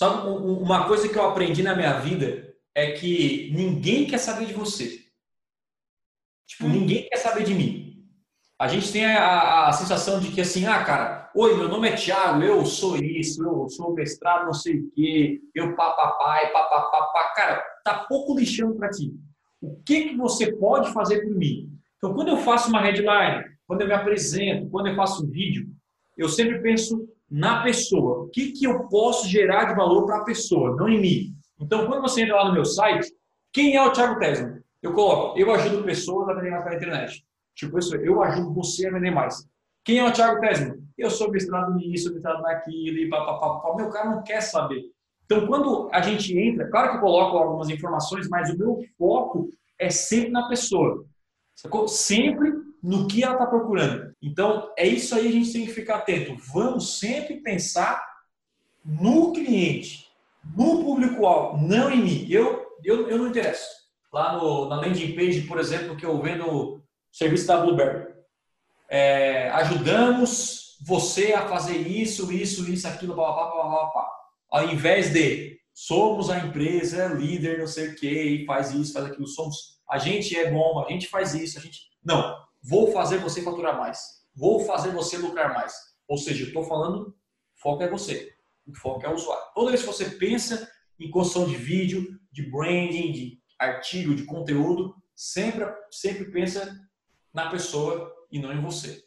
Sabe, uma coisa que eu aprendi na minha vida é que ninguém quer saber de você. Tipo, hum. ninguém quer saber de mim. A gente tem a, a, sensação de que assim, ah, cara, oi, meu nome é Thiago, eu sou isso, eu sou mestrado, não sei o quê, eu papapai, papapá, cara, tá pouco lixando para ti. O que que você pode fazer por mim? Então, quando eu faço uma headline, quando eu me apresento, quando eu faço um vídeo, eu sempre penso na pessoa. O que que eu posso gerar de valor para a pessoa, não em mim. Então, quando você entra lá no meu site, quem é o Thiago Tesman? Eu coloco, eu ajudo pessoas a vender mais pela internet. Tipo, isso, eu ajudo você a vender mais. Quem é o Thiago Tesman? Eu sou mestrado nisso, mestrado naquilo, e papapá. Meu cara não quer saber. Então, quando a gente entra, claro que eu coloco algumas informações, mas o meu foco é sempre na pessoa. Sacou? Sempre no que ela está procurando. Então, é isso aí a gente tem que ficar atento. Vamos sempre pensar no cliente, no público-alvo, não em mim. Eu, eu, eu não interesso. Lá no, na landing page, por exemplo, que eu vendo serviço da Blueberry. É, ajudamos você a fazer isso, isso, isso, aquilo, blá, blá, blá, blá, blá. Ao invés de somos a empresa líder, não sei o que, faz isso, faz aquilo, somos, a gente é bom, a gente faz isso, a gente. Não, vou fazer você faturar mais, vou fazer você lucrar mais. Ou seja, estou falando, foco é você, o foco é o usuário. Toda vez que você pensa em construção de vídeo, de branding, de artigo, de conteúdo, sempre, sempre pensa na pessoa e não em você.